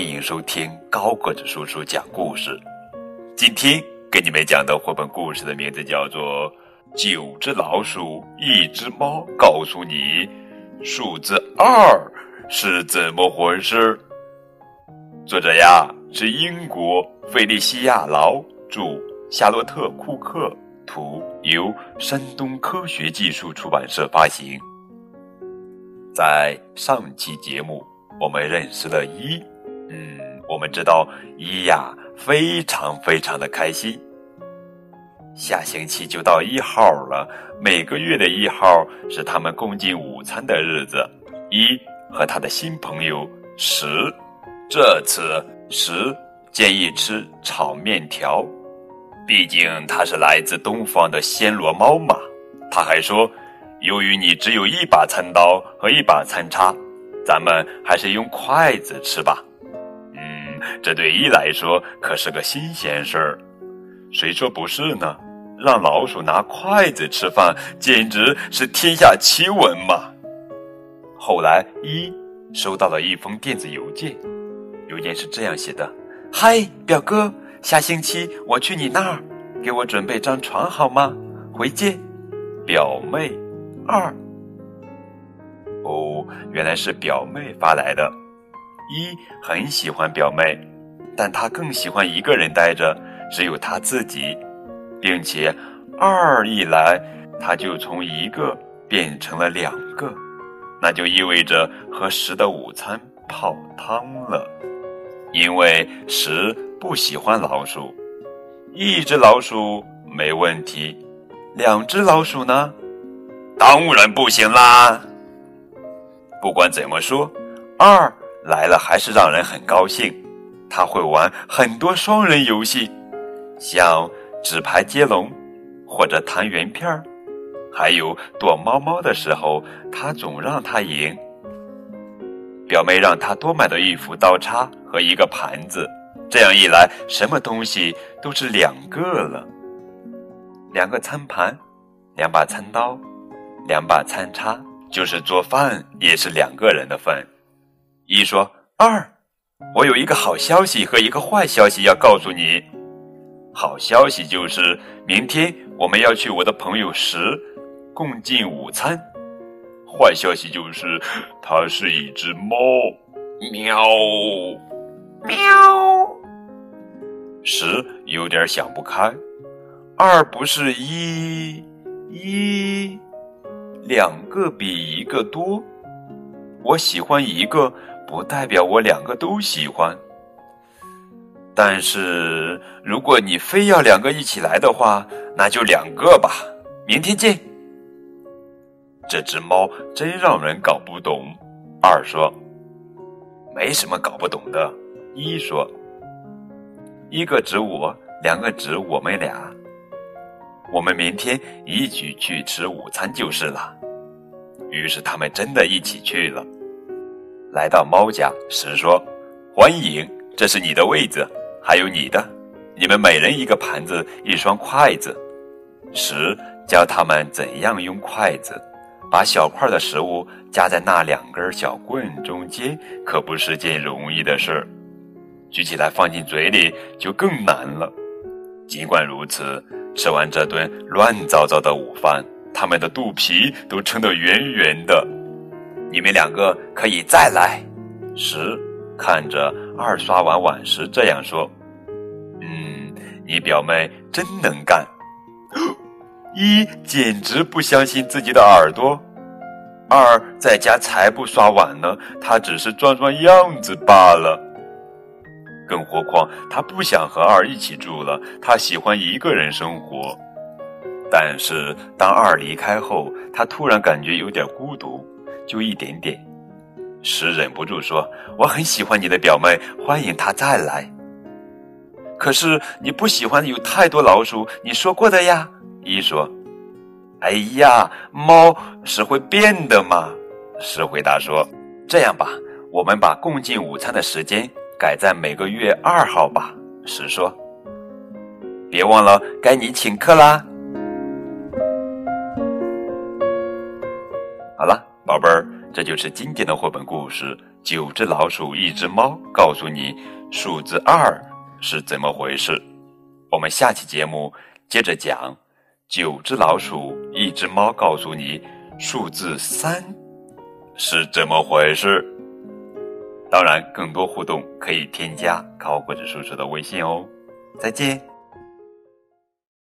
欢迎收听高个子叔叔讲故事。今天给你们讲的绘本故事的名字叫做《九只老鼠，一只猫》，告诉你数字二是怎么回事。作者呀是英国费利西亚劳著，夏洛特库克图，由山东科学技术出版社发行。在上期节目，我们认识了一。嗯，我们知道一呀非常非常的开心。下星期就到一号了，每个月的一号是他们共进午餐的日子。一和他的新朋友十，这次十建议吃炒面条，毕竟他是来自东方的暹罗猫嘛。他还说，由于你只有一把餐刀和一把餐叉，咱们还是用筷子吃吧。这对一来说可是个新鲜事儿，谁说不是呢？让老鼠拿筷子吃饭，简直是天下奇闻嘛！后来一收到了一封电子邮件，邮件是这样写的：“嗨，表哥，下星期我去你那儿，给我准备张床好吗？回见，表妹二。”哦，原来是表妹发来的。一很喜欢表妹，但他更喜欢一个人待着，只有他自己，并且二一来，他就从一个变成了两个，那就意味着和十的午餐泡汤了，因为十不喜欢老鼠，一只老鼠没问题，两只老鼠呢，当然不行啦。不管怎么说，二。来了还是让人很高兴，他会玩很多双人游戏，像纸牌接龙，或者弹圆片儿，还有躲猫猫的时候，他总让他赢。表妹让他多买了一副刀叉和一个盘子，这样一来，什么东西都是两个了。两个餐盘，两把餐刀，两把餐叉，就是做饭也是两个人的份。一说二，我有一个好消息和一个坏消息要告诉你。好消息就是明天我们要去我的朋友十共进午餐。坏消息就是它是一只猫，喵喵。十有点想不开，二不是一一两个比一个多，我喜欢一个。不代表我两个都喜欢，但是如果你非要两个一起来的话，那就两个吧。明天见。这只猫真让人搞不懂。二说，没什么搞不懂的。一说，一个指我，两个指我们俩。我们明天一起去吃午餐就是了。于是他们真的一起去了。来到猫家，时说：“欢迎，这是你的位子，还有你的，你们每人一个盘子，一双筷子。”十教他们怎样用筷子，把小块的食物夹在那两根小棍中间，可不是件容易的事儿。举起来放进嘴里就更难了。尽管如此，吃完这顿乱糟糟的午饭，他们的肚皮都撑得圆圆的。你们两个可以再来。十看着二刷完碗时这样说：“嗯，你表妹真能干。”一简直不相信自己的耳朵。二在家才不刷碗呢，他只是装装样子罢了。更何况他不想和二一起住了，他喜欢一个人生活。但是当二离开后，他突然感觉有点孤独。就一点点，十忍不住说：“我很喜欢你的表妹，欢迎她再来。”可是你不喜欢有太多老鼠，你说过的呀。一说：“哎呀，猫是会变的嘛。”十回答说：“这样吧，我们把共进午餐的时间改在每个月二号吧。”十说：“别忘了，该你请客啦。”这就是经典的绘本故事《九只老鼠，一只猫》，告诉你数字二是怎么回事。我们下期节目接着讲《九只老鼠，一只猫》，告诉你数字三是怎么回事。当然，更多互动可以添加高个子叔叔的微信哦。再见。